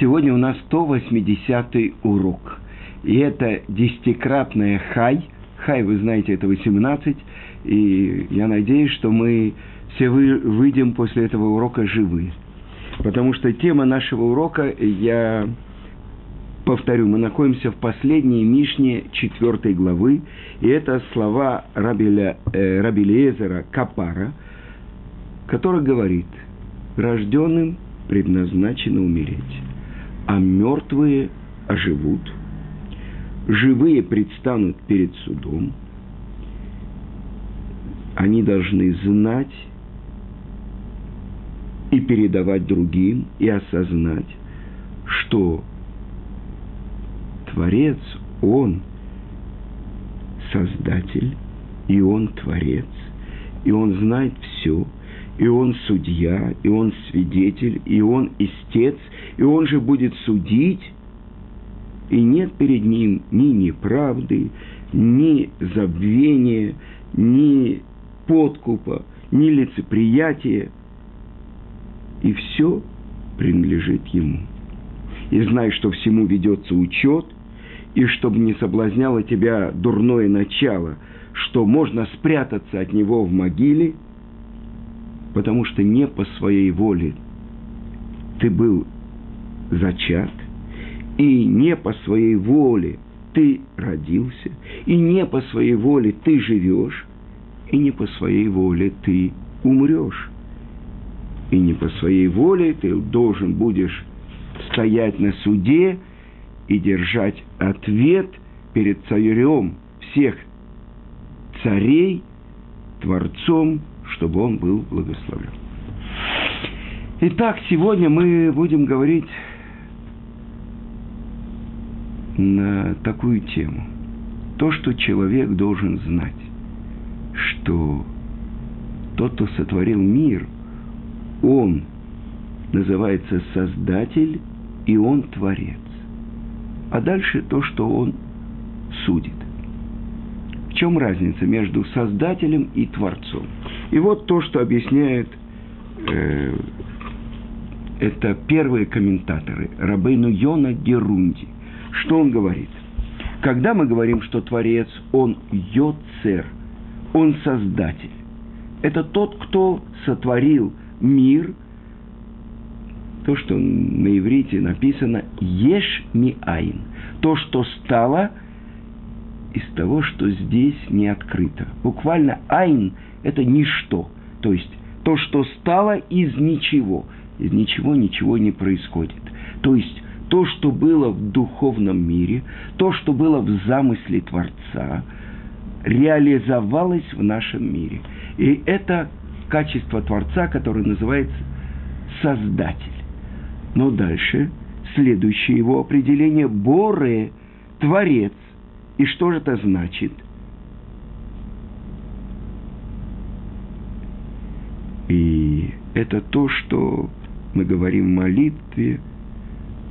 сегодня у нас 180-й урок. И это десятикратная хай. Хай, вы знаете, это 18. И я надеюсь, что мы все вы, выйдем после этого урока живы. Потому что тема нашего урока, я повторю, мы находимся в последней Мишне четвертой главы. И это слова Рабиля, э, Капара, который говорит, рожденным предназначено умереть а мертвые оживут, живые предстанут перед судом, они должны знать и передавать другим, и осознать, что Творец, Он Создатель, и Он Творец, и Он знает все, и он судья, и он свидетель, и он истец, и он же будет судить, и нет перед ним ни неправды, ни забвения, ни подкупа, ни лицеприятия, и все принадлежит ему. И знай, что всему ведется учет, и чтобы не соблазняло тебя дурное начало, что можно спрятаться от него в могиле – потому что не по своей воле ты был зачат, и не по своей воле ты родился, и не по своей воле ты живешь, и не по своей воле ты умрешь. И не по своей воле ты должен будешь стоять на суде и держать ответ перед царем всех царей, Творцом чтобы он был благословлен. Итак, сегодня мы будем говорить на такую тему. То, что человек должен знать, что тот, кто сотворил мир, он называется Создатель, и он Творец. А дальше то, что он судит. В чем разница между Создателем и Творцом? И вот то, что объясняют э, это первые комментаторы, Рабейну Йона Герунди. Что он говорит? Когда мы говорим, что Творец, он Йоцер, он Создатель. Это тот, кто сотворил мир, то, что на иврите написано «Еш ми айн», то, что стало из того, что здесь не открыто. Буквально «айн» это ничто. То есть то, что стало из ничего. Из ничего ничего не происходит. То есть то, что было в духовном мире, то, что было в замысле Творца, реализовалось в нашем мире. И это качество Творца, которое называется Создатель. Но дальше следующее его определение – Боре, Творец. И что же это значит – И это то, что мы говорим в молитве,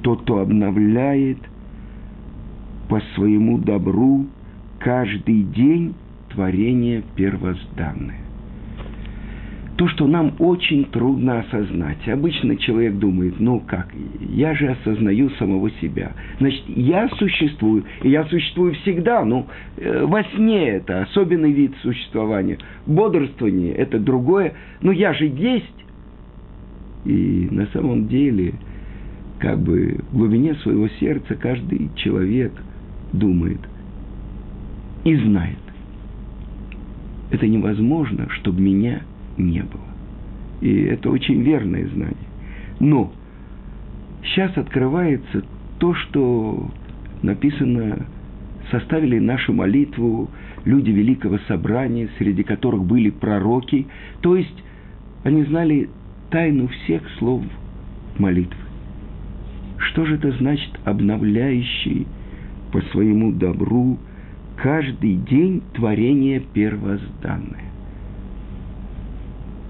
тот, кто обновляет по своему добру каждый день творение первозданное то, что нам очень трудно осознать. Обычно человек думает, ну как, я же осознаю самого себя. Значит, я существую, и я существую всегда, ну, э, во сне это особенный вид существования. Бодрствование – это другое, но я же есть. И на самом деле, как бы в глубине своего сердца каждый человек думает и знает. Это невозможно, чтобы меня – не было. И это очень верное знание. Но сейчас открывается то, что написано, составили нашу молитву люди Великого Собрания, среди которых были пророки. То есть они знали тайну всех слов молитвы. Что же это значит обновляющий по своему добру каждый день творение первозданное?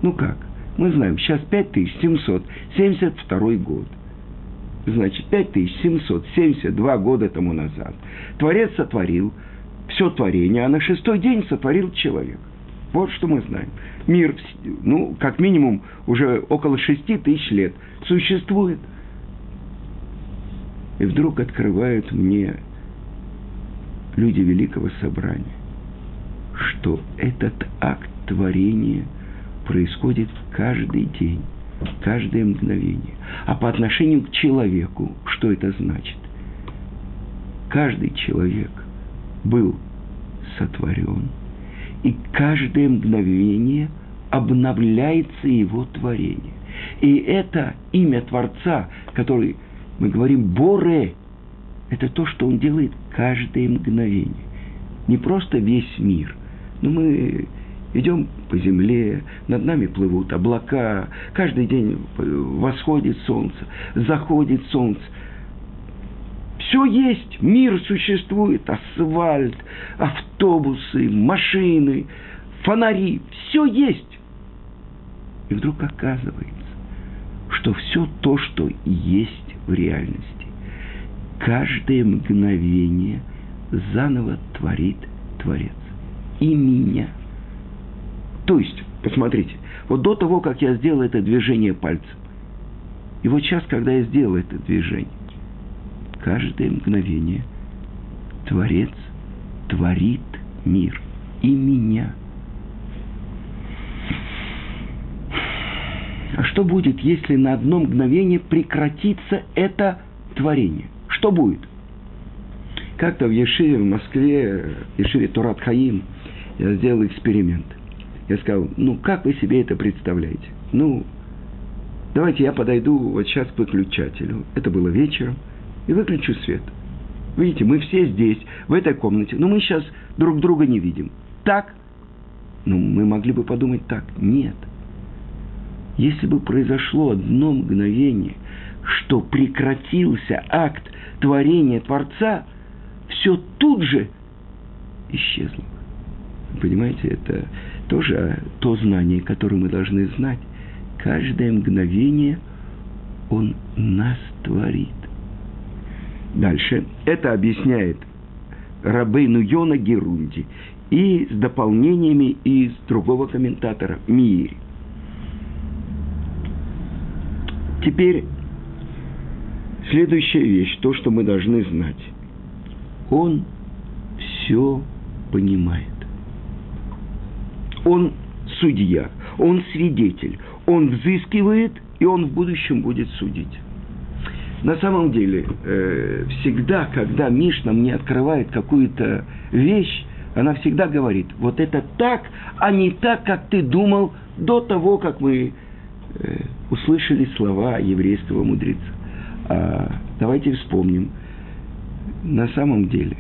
Ну как? Мы знаем, сейчас 5772 год. Значит, 5772 года тому назад. Творец сотворил все творение, а на шестой день сотворил человек. Вот что мы знаем. Мир, ну, как минимум, уже около шести тысяч лет существует. И вдруг открывают мне люди Великого Собрания, что этот акт творения происходит каждый день, каждое мгновение. А по отношению к человеку, что это значит? Каждый человек был сотворен, и каждое мгновение обновляется его творение. И это имя Творца, который мы говорим Боре, это то, что он делает каждое мгновение. Не просто весь мир, но мы идем по земле, над нами плывут облака, каждый день восходит солнце, заходит солнце. Все есть, мир существует, асфальт, автобусы, машины, фонари, все есть. И вдруг оказывается, что все то, что есть в реальности, каждое мгновение заново творит Творец. И меня. То есть, посмотрите, вот до того, как я сделал это движение пальцем, и вот сейчас, когда я сделал это движение, каждое мгновение Творец творит мир и меня. А что будет, если на одно мгновение прекратится это творение? Что будет? Как-то в Ешиве в Москве, в Ешиве Турат Хаим, я сделал эксперимент. Я сказал, ну, как вы себе это представляете? Ну, давайте я подойду вот сейчас к выключателю. Это было вечером. И выключу свет. Видите, мы все здесь, в этой комнате, но мы сейчас друг друга не видим. Так? Ну, мы могли бы подумать так. Нет. Если бы произошло одно мгновение, что прекратился акт творения Творца, все тут же исчезло. Понимаете, это тоже то знание, которое мы должны знать. Каждое мгновение Он нас творит. Дальше. Это объясняет Рабейну Йона Герунди и с дополнениями из другого комментатора Мири. Теперь следующая вещь, то, что мы должны знать. Он все понимает. Он судья, он свидетель, он взыскивает, и он в будущем будет судить. На самом деле, э, всегда, когда Мишна мне открывает какую-то вещь, она всегда говорит, вот это так, а не так, как ты думал до того, как мы э, услышали слова еврейского мудреца. А, давайте вспомним. На самом деле,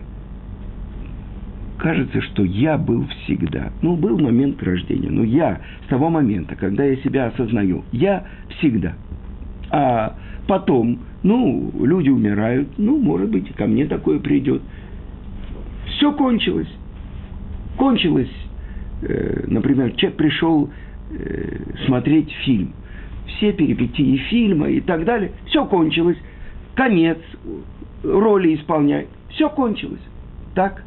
кажется, что я был всегда. Ну, был момент рождения, но я с того момента, когда я себя осознаю, я всегда. А потом, ну, люди умирают, ну, может быть, ко мне такое придет. Все кончилось. Кончилось. Э, например, человек пришел э, смотреть фильм. Все перипетии фильма и так далее. Все кончилось. Конец. Роли исполняет. Все кончилось. Так?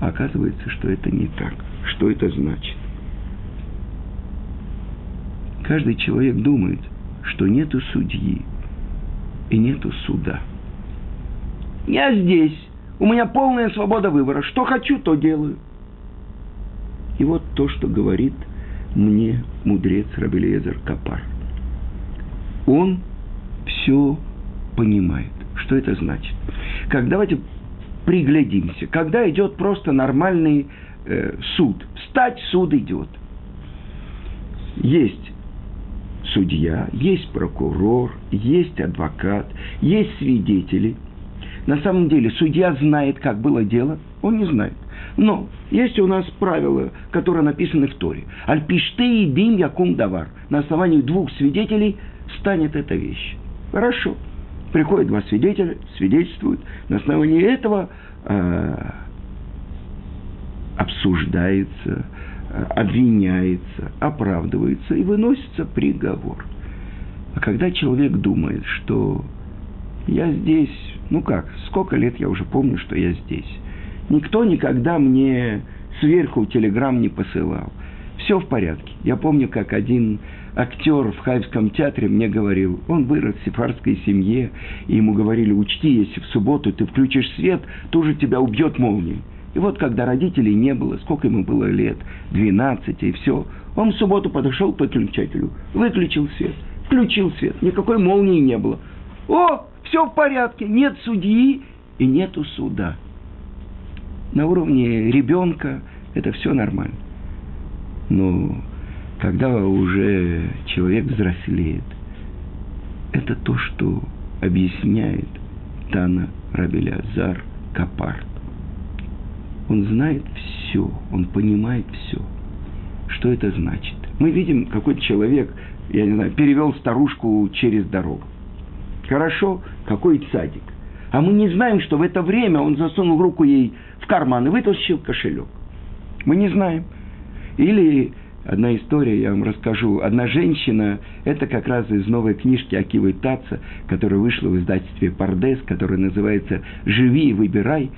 Оказывается, что это не так. Что это значит? Каждый человек думает, что нету судьи и нету суда. Я здесь, у меня полная свобода выбора. Что хочу, то делаю. И вот то, что говорит мне мудрец Рабелезер Капар. Он все понимает. Что это значит? Как давайте приглядимся. Когда идет просто нормальный э, суд, встать суд идет. Есть судья, есть прокурор, есть адвокат, есть свидетели. На самом деле судья знает, как было дело, он не знает. Но есть у нас правила, которые написаны в Торе. Альпишты и дим якум давар. На основании двух свидетелей станет эта вещь. Хорошо. Приходят два свидетеля, свидетельствуют. На основании этого э, обсуждается, э, обвиняется, оправдывается и выносится приговор. А когда человек думает, что я здесь, ну как, сколько лет я уже помню, что я здесь. Никто никогда мне сверху телеграмм не посылал. Все в порядке. Я помню, как один актер в Хайвском театре мне говорил, он вырос в сефардской семье, и ему говорили, учти, если в субботу ты включишь свет, тоже тебя убьет молнией. И вот, когда родителей не было, сколько ему было лет, 12 и все, он в субботу подошел к выключателю, выключил свет, включил свет, никакой молнии не было. О, все в порядке, нет судьи и нету суда. На уровне ребенка это все нормально. Но когда уже человек взрослеет, это то, что объясняет Тана Рабелязар Капарт. Он знает все, он понимает все. Что это значит? Мы видим, какой-то человек, я не знаю, перевел старушку через дорогу. Хорошо, какой садик. А мы не знаем, что в это время он засунул руку ей в карман и вытащил кошелек. Мы не знаем. Или одна история, я вам расскажу. Одна женщина, это как раз из новой книжки Акивы Таца, которая вышла в издательстве Пардес, которая называется «Живи и выбирай».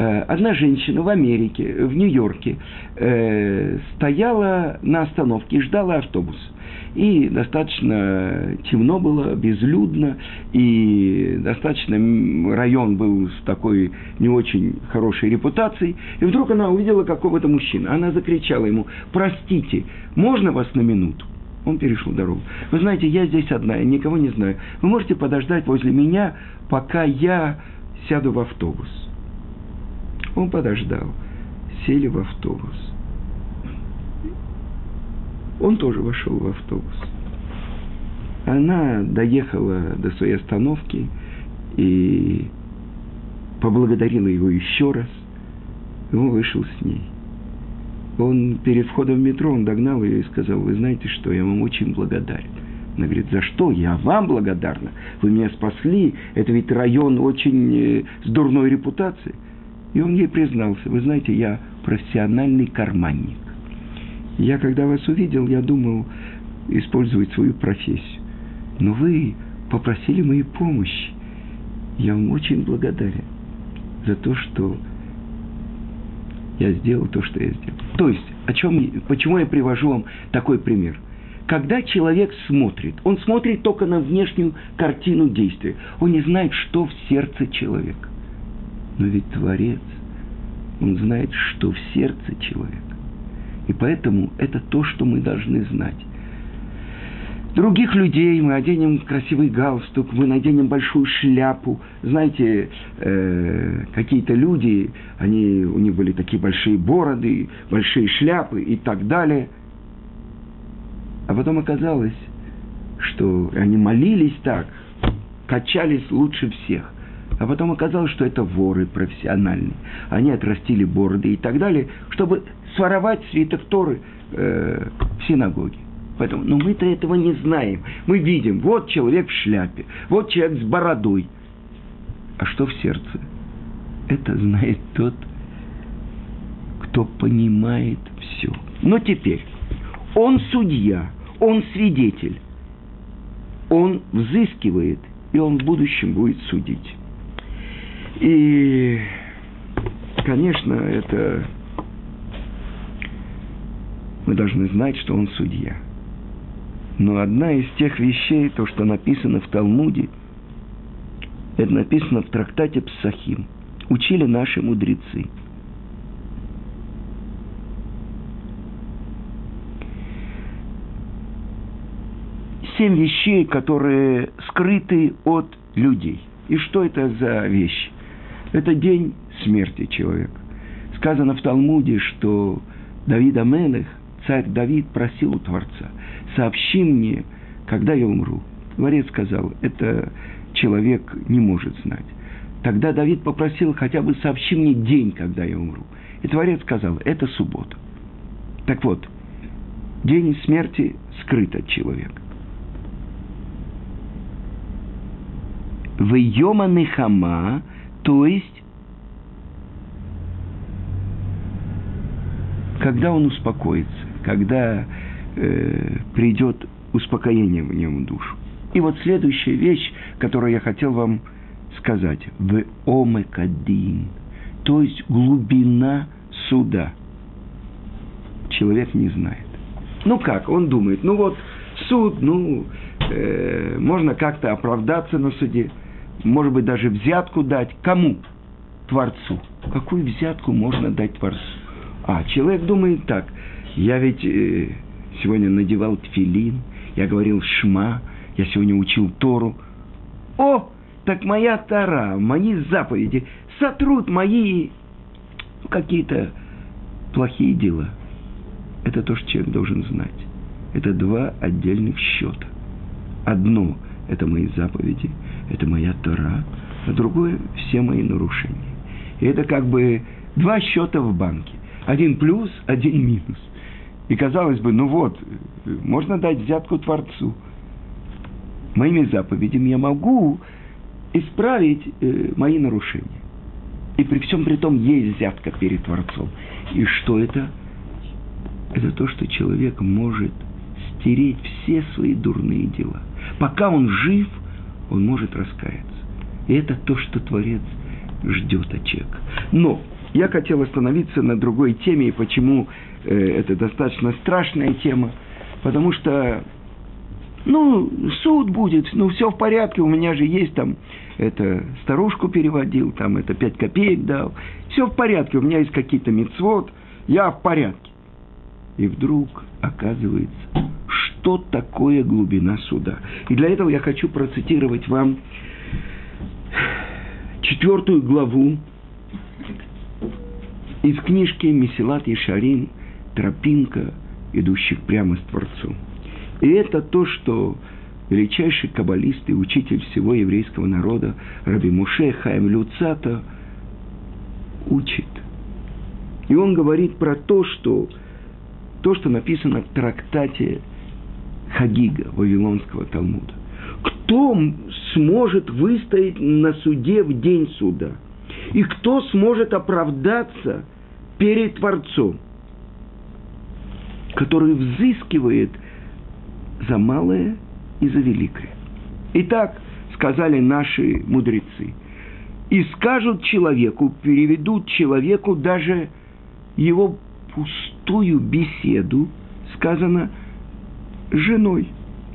Э, одна женщина в Америке, в Нью-Йорке, э, стояла на остановке и ждала автобус. И достаточно темно было, безлюдно, и достаточно район был с такой не очень хорошей репутацией. И вдруг она увидела какого-то мужчину. Она закричала ему, простите, можно вас на минуту? Он перешел дорогу. Вы знаете, я здесь одна, я никого не знаю. Вы можете подождать возле меня, пока я сяду в автобус. Он подождал. Сели в автобус. Он тоже вошел в автобус. Она доехала до своей остановки и поблагодарила его еще раз. Он вышел с ней. Он перед входом в метро, он догнал ее и сказал, вы знаете что, я вам очень благодарен. Она говорит, за что? Я вам благодарна. Вы меня спасли. Это ведь район очень э, с дурной репутацией. И он ей признался, вы знаете, я профессиональный карманник. Я, когда вас увидел, я думал использовать свою профессию. Но вы попросили моей помощи. Я вам очень благодарен за то, что я сделал то, что я сделал. То есть, о чем, почему я привожу вам такой пример? Когда человек смотрит, он смотрит только на внешнюю картину действия. Он не знает, что в сердце человека. Но ведь Творец, он знает, что в сердце человека. И поэтому это то, что мы должны знать. Других людей мы оденем красивый галстук, мы наденем большую шляпу. Знаете, э, какие-то люди, они, у них были такие большие бороды, большие шляпы и так далее. А потом оказалось, что они молились так, качались лучше всех. А потом оказалось, что это воры профессиональные. Они отрастили бороды и так далее, чтобы своровать свиток Торы э, в синагоге. Поэтому, но мы-то этого не знаем. Мы видим, вот человек в шляпе, вот человек с бородой. А что в сердце? Это знает тот, кто понимает все. Но теперь, он судья, он свидетель, он взыскивает, и он в будущем будет судить. И, конечно, это мы должны знать, что он судья. Но одна из тех вещей, то, что написано в Талмуде, это написано в трактате Псахим. Учили наши мудрецы. Семь вещей, которые скрыты от людей. И что это за вещи? Это день смерти человека. Сказано в Талмуде, что Давид Амелех, царь Давид, просил у Творца, сообщи мне, когда я умру. Творец сказал, это человек не может знать. Тогда Давид попросил, хотя бы сообщи мне день, когда я умру. И Творец сказал, это суббота. Так вот, день смерти скрыт от человека. В Йома Нехама то есть, когда он успокоится, когда э, придет успокоение в нем душу. И вот следующая вещь, которую я хотел вам сказать. В омекадин, то есть глубина суда. Человек не знает. Ну как, он думает, ну вот суд, ну, э, можно как-то оправдаться на суде, может быть, даже взятку дать. Кому? Творцу. Какую взятку можно дать Творцу? А, человек думает так, я ведь э, сегодня надевал тфилин, я говорил шма, я сегодня учил Тору. О, так моя Тора, мои заповеди сотрут мои какие-то плохие дела. Это то, что человек должен знать. Это два отдельных счета. Одно – это мои заповеди, это моя Тора, а другое – все мои нарушения. И это как бы два счета в банке. Один плюс, один минус. И казалось бы, ну вот, можно дать взятку Творцу. Моими заповедями я могу исправить э, мои нарушения. И при всем при том есть взятка перед Творцом. И что это? Это то, что человек может стереть все свои дурные дела. Пока он жив, он может раскаяться. И это то, что Творец ждет от человека. Но я хотел остановиться на другой теме, и почему э, это достаточно страшная тема. Потому что, ну, суд будет, ну, все в порядке, у меня же есть там, это, старушку переводил, там, это пять копеек дал. Все в порядке, у меня есть какие-то мецвод, я в порядке. И вдруг оказывается, что такое глубина суда. И для этого я хочу процитировать вам четвертую главу из книжки Месилат Ешарин «Тропинка, идущих прямо с Творцом». И это то, что величайший каббалист и учитель всего еврейского народа Раби Муше Хаим Люцата учит. И он говорит про то, что то, что написано в трактате Хагига Вавилонского Талмуда. Кто сможет выстоять на суде в день суда? И кто сможет оправдаться перед Творцом, который взыскивает за малое и за великое? Итак, сказали наши мудрецы, и скажут человеку, переведут человеку даже его пустую беседу, сказано – женой,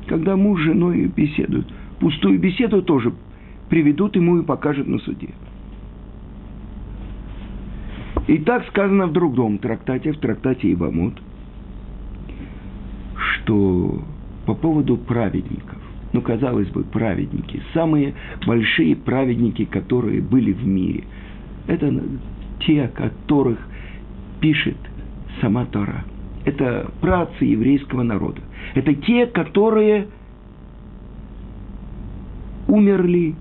когда муж с женой беседуют. Пустую беседу тоже приведут ему и покажут на суде. И так сказано в другом трактате, в трактате Ивамот, что по поводу праведников, ну, казалось бы, праведники, самые большие праведники, которые были в мире, это те, которых пишет сама Тора. Это працы еврейского народа – это те, которые умерли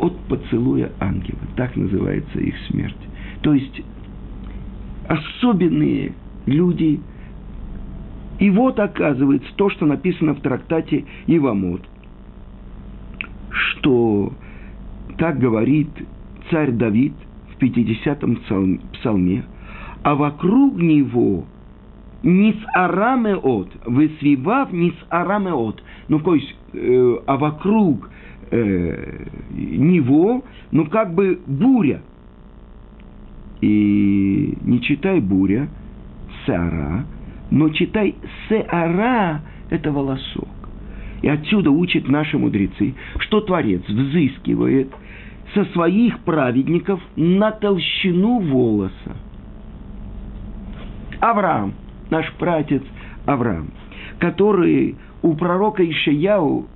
от поцелуя ангела. Так называется их смерть. То есть особенные люди. И вот оказывается то, что написано в трактате Ивамот, что так говорит царь Давид в 50-м псалме, а вокруг него Нис арамеот, высвивав нис арамеот. Ну, то есть, э, а вокруг э, него, ну, как бы буря. И не читай буря, сара, но читай сеара, это волосок. И отсюда учат наши мудрецы, что Творец взыскивает со своих праведников на толщину волоса. Авраам – наш пратец Авраам, который у пророка Ишаяу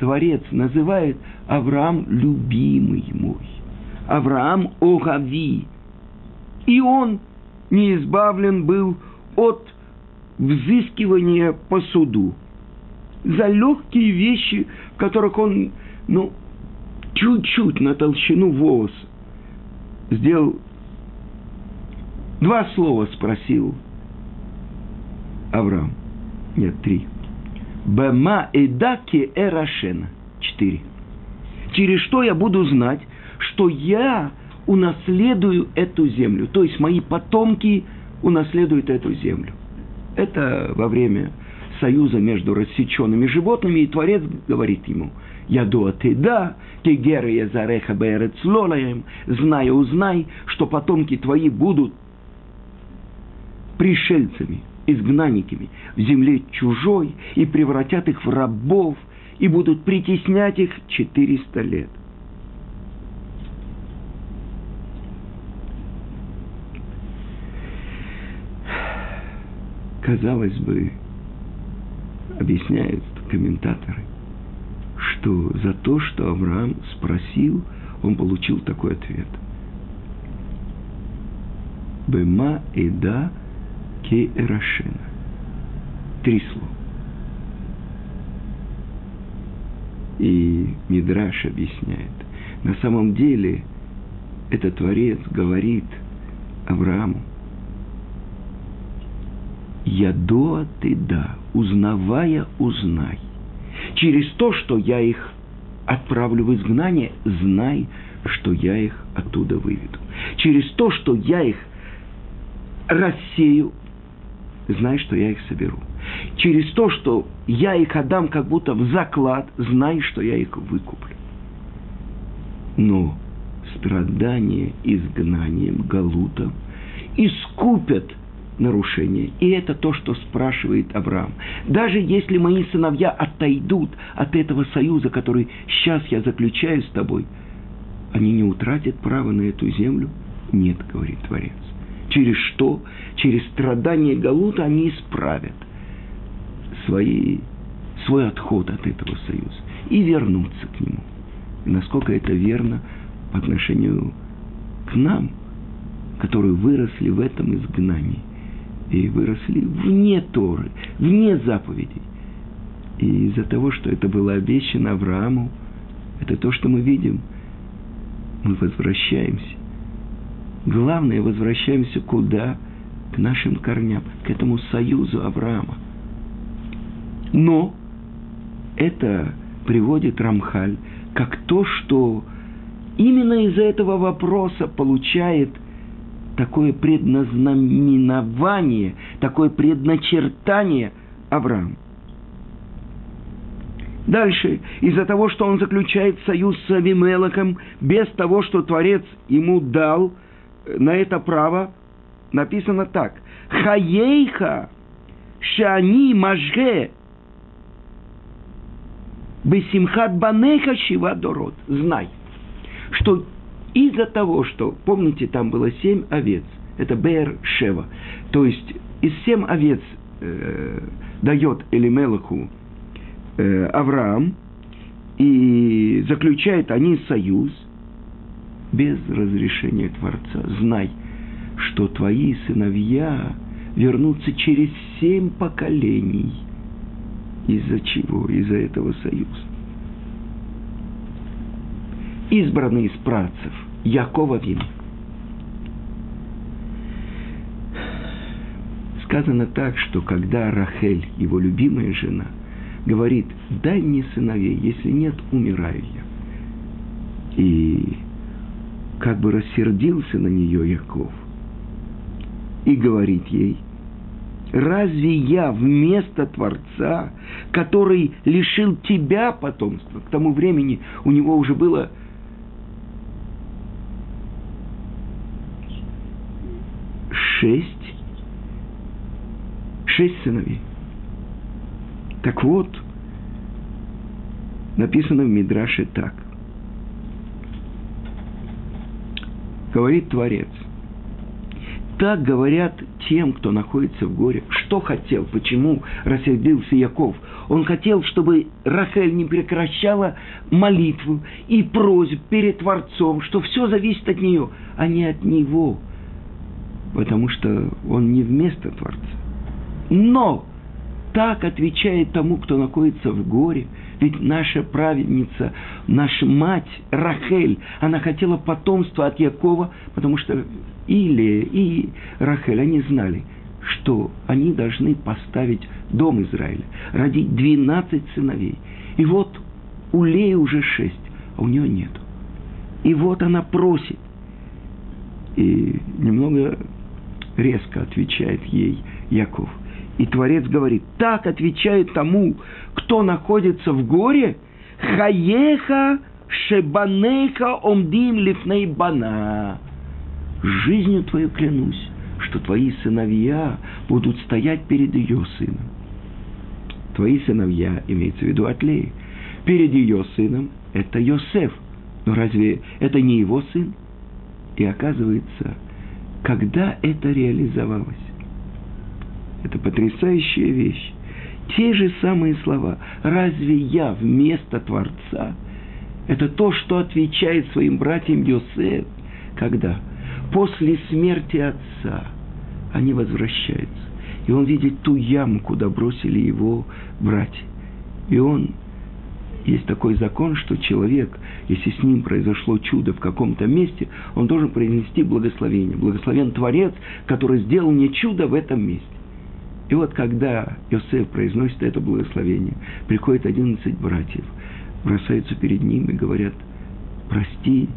Творец называет Авраам любимый мой, Авраам Огави. И он не избавлен был от взыскивания по суду за легкие вещи, которых он, ну, чуть-чуть на толщину волоса сделал. Два слова спросил – Авраам. Нет, три. Бема эдаки эрашена. Четыре. Через что я буду знать, что я унаследую эту землю. То есть мои потомки унаследуют эту землю. Это во время союза между рассеченными животными, и Творец говорит ему, «Яду а ты да, ты геры я зареха бэрец лолаем, знай, узнай, что потомки твои будут пришельцами, изгнанниками в земле чужой и превратят их в рабов и будут притеснять их 400 лет. Казалось бы, объясняют комментаторы, что за то, что Авраам спросил, он получил такой ответ. Бема эда ке эрашена. Три слова. И Мидраш объясняет. На самом деле, этот Творец говорит Аврааму, я до ты да, узнавая, узнай. Через то, что я их отправлю в изгнание, знай, что я их оттуда выведу. Через то, что я их рассею, знай, что я их соберу. Через то, что я их отдам как будто в заклад, знай, что я их выкуплю. Но страдания изгнанием, галутом искупят – нарушение. И это то, что спрашивает Авраам. Даже если мои сыновья отойдут от этого союза, который сейчас я заключаю с тобой, они не утратят право на эту землю? Нет, говорит Творец. Через что? Через страдания Галута они исправят свои, свой отход от этого союза и вернутся к нему. И насколько это верно по отношению к нам, которые выросли в этом изгнании и выросли вне Торы, вне заповедей. И из-за того, что это было обещано Аврааму, это то, что мы видим, мы возвращаемся. Главное, возвращаемся куда? К нашим корням, к этому союзу Авраама. Но это приводит Рамхаль как то, что именно из-за этого вопроса получает – такое предназнаменование, такое предначертание Авраам. Дальше, из-за того, что он заключает союз с Авимелоком, без того, что Творец ему дал на это право, написано так. Хаейха шани мажге бесимхат банеха шива дород. Знай, что из-за того, что, помните, там было семь овец, это Бер Шева, то есть из семь овец э, дает Элимелаху э, Авраам, и заключают они союз без разрешения Творца. Знай, что твои сыновья вернутся через семь поколений. Из-за чего? Из-за этого союза избранный из працев, Якова Вин. Сказано так, что когда Рахель, его любимая жена, говорит, дай мне сыновей, если нет, умираю я. И как бы рассердился на нее Яков и говорит ей, разве я вместо Творца, который лишил тебя потомства, к тому времени у него уже было шесть, шесть сыновей. Так вот, написано в Мидраше так. Говорит Творец. Так говорят тем, кто находится в горе. Что хотел, почему рассердился Яков? Он хотел, чтобы Рахель не прекращала молитву и просьб перед Творцом, что все зависит от нее, а не от него – потому что он не вместо Творца. Но так отвечает тому, кто находится в горе. Ведь наша праведница, наша мать Рахель, она хотела потомства от Якова, потому что и Лея, и Рахель, они знали, что они должны поставить дом Израиля, родить 12 сыновей. И вот у Леи уже шесть, а у нее нет. И вот она просит. И немного резко отвечает ей Яков. И Творец говорит, так отвечает тому, кто находится в горе, хаеха шебанеха омдим лифней бана. Жизнью твою клянусь, что твои сыновья будут стоять перед ее сыном. Твои сыновья, имеется в виду Атлеи, перед ее сыном – это Йосеф. Но разве это не его сын? И оказывается, когда это реализовалось? Это потрясающая вещь. Те же самые слова. Разве я вместо Творца? Это то, что отвечает своим братьям Йосеф. Когда? После смерти отца они возвращаются. И он видит ту яму, куда бросили его братья. И он есть такой закон, что человек, если с ним произошло чудо в каком-то месте, он должен принести благословение. Благословен Творец, который сделал мне чудо в этом месте. И вот когда Иосиф произносит это благословение, приходит одиннадцать братьев, бросаются перед ним и говорят, прости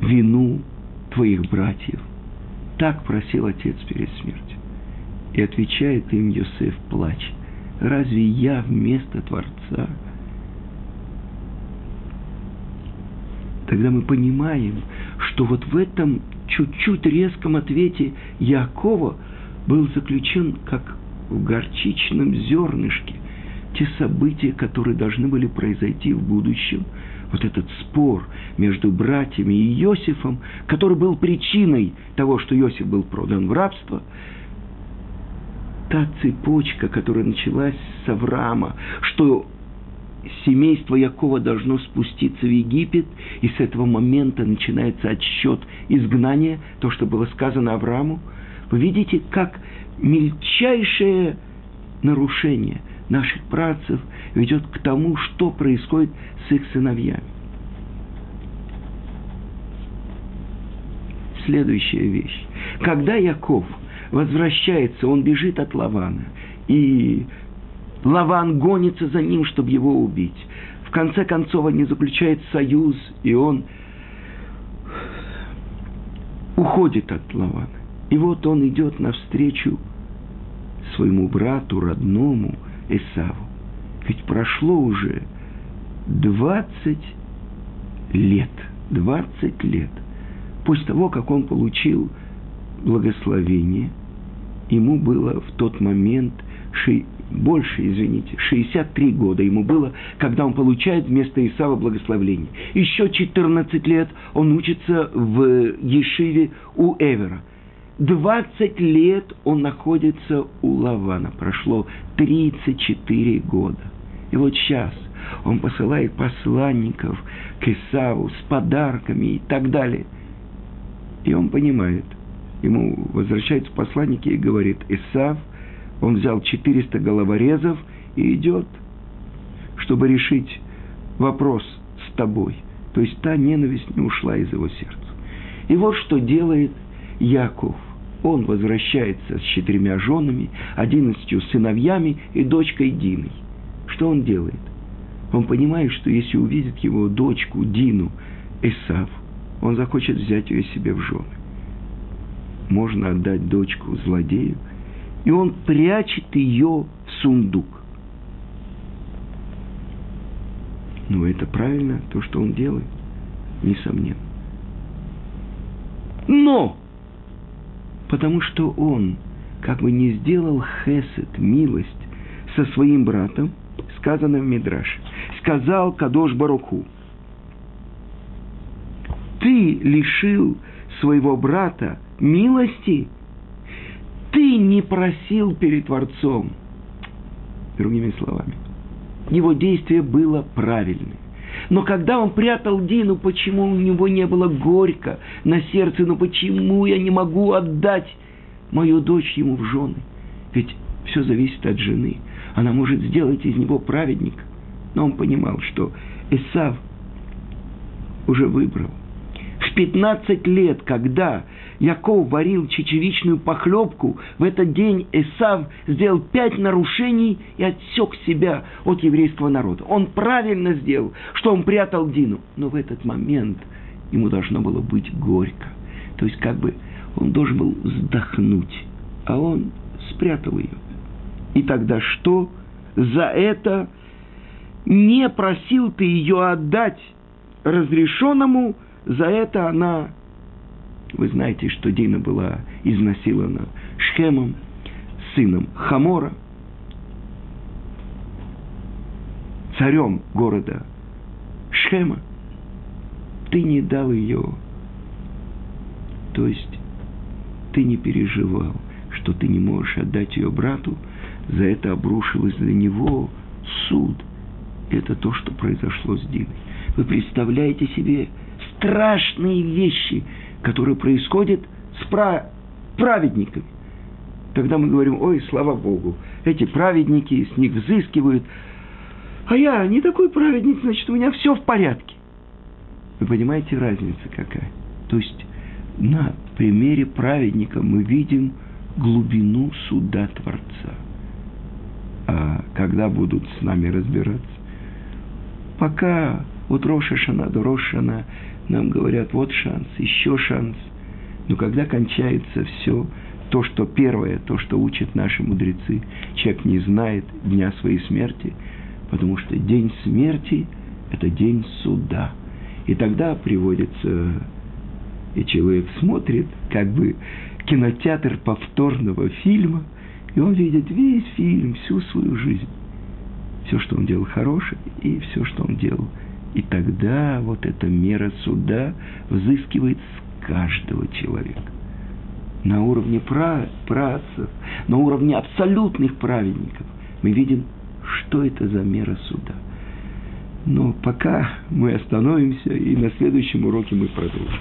вину твоих братьев. Так просил отец перед смертью. И отвечает им Иосиф, плач, разве я вместо Творца – тогда мы понимаем, что вот в этом чуть-чуть резком ответе Якова был заключен как в горчичном зернышке те события, которые должны были произойти в будущем. Вот этот спор между братьями и Иосифом, который был причиной того, что Иосиф был продан в рабство, та цепочка, которая началась с Авраама, что семейство Якова должно спуститься в Египет, и с этого момента начинается отсчет изгнания, то, что было сказано Аврааму. Вы видите, как мельчайшее нарушение наших працев ведет к тому, что происходит с их сыновьями. Следующая вещь. Когда Яков возвращается, он бежит от Лавана, и Лаван гонится за ним, чтобы его убить. В конце концов, они заключают союз, и он уходит от Лавана. И вот он идет навстречу своему брату, родному Исаву. Ведь прошло уже 20 лет. 20 лет. После того, как он получил благословение, ему было в тот момент больше, извините, 63 года ему было, когда он получает вместо Исава благословление. Еще 14 лет он учится в Ешиве у Эвера. 20 лет он находится у Лавана. Прошло 34 года. И вот сейчас он посылает посланников к Исаву с подарками и так далее. И он понимает. Ему возвращаются посланники и говорит, Исав – он взял 400 головорезов и идет, чтобы решить вопрос с тобой. То есть та ненависть не ушла из его сердца. И вот что делает Яков. Он возвращается с четырьмя женами, одиннадцатью сыновьями и дочкой Диной. Что он делает? Он понимает, что если увидит его дочку Дину Исав, он захочет взять ее себе в жены. Можно отдать дочку злодею – и он прячет ее в сундук. Ну, это правильно, то, что он делает, несомненно. Но, потому что он как бы не сделал хесед, милость со своим братом, сказано в Мидраше, сказал Кадош Баруху, ты лишил своего брата милости – ты не просил перед Творцом. Другими словами, его действие было правильным. Но когда он прятал Дину, почему у него не было горько на сердце, ну почему я не могу отдать мою дочь ему в жены? Ведь все зависит от жены. Она может сделать из него праведника. Но он понимал, что Исав уже выбрал. В 15 лет, когда Яков варил чечевичную похлебку, в этот день Исав сделал пять нарушений и отсек себя от еврейского народа. Он правильно сделал, что он прятал Дину. Но в этот момент ему должно было быть горько. То есть как бы он должен был вздохнуть, а он спрятал ее. И тогда что? За это не просил ты ее отдать разрешенному, за это она Вы знаете, что Дина была изнасилована Шхемом, сыном Хамора, царем города Шхема. Ты не дал ее. То есть ты не переживал, что ты не можешь отдать ее брату, за это обрушилось для него суд. Это то, что произошло с Диной. Вы представляете себе страшные вещи, которые происходят с праведниками. Тогда мы говорим, ой, слава Богу, эти праведники, с них взыскивают, а я не такой праведник, значит, у меня все в порядке. Вы понимаете, разница какая? То есть на примере праведника мы видим глубину суда Творца. А когда будут с нами разбираться? Пока от Роша Шана до Рошана нам говорят, вот шанс, еще шанс. Но когда кончается все, то, что первое, то, что учат наши мудрецы, человек не знает дня своей смерти, потому что день смерти – это день суда. И тогда приводится, и человек смотрит, как бы кинотеатр повторного фильма, и он видит весь фильм, всю свою жизнь. Все, что он делал хорошее, и все, что он делал и тогда вот эта мера суда взыскивает с каждого человека. На уровне працев, на уровне абсолютных праведников мы видим, что это за мера суда. Но пока мы остановимся, и на следующем уроке мы продолжим.